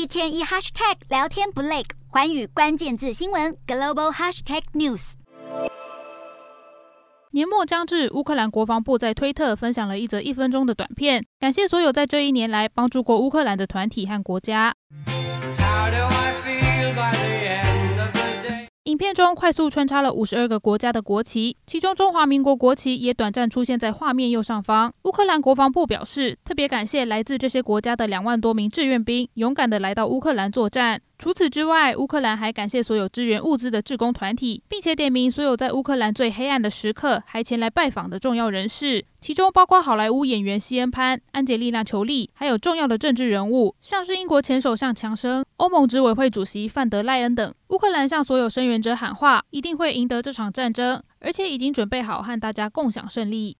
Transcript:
一天一 hashtag 聊天不累，环宇关键字新闻 global hashtag news。年末将至，乌克兰国防部在推特分享了一则一分钟的短片，感谢所有在这一年来帮助过乌克兰的团体和国家。影片中快速穿插了五十二个国家的国旗，其中中华民国国旗也短暂出现在画面右上方。乌克兰国防部表示，特别感谢来自这些国家的两万多名志愿兵，勇敢地来到乌克兰作战。除此之外，乌克兰还感谢所有支援物资的志工团体，并且点名所有在乌克兰最黑暗的时刻还前来拜访的重要人士，其中包括好莱坞演员西恩潘、安杰丽娜·裘莉，还有重要的政治人物，像是英国前首相强生、欧盟执委会主席范德赖恩等。乌克兰向所有声援者喊话：一定会赢得这场战争，而且已经准备好和大家共享胜利。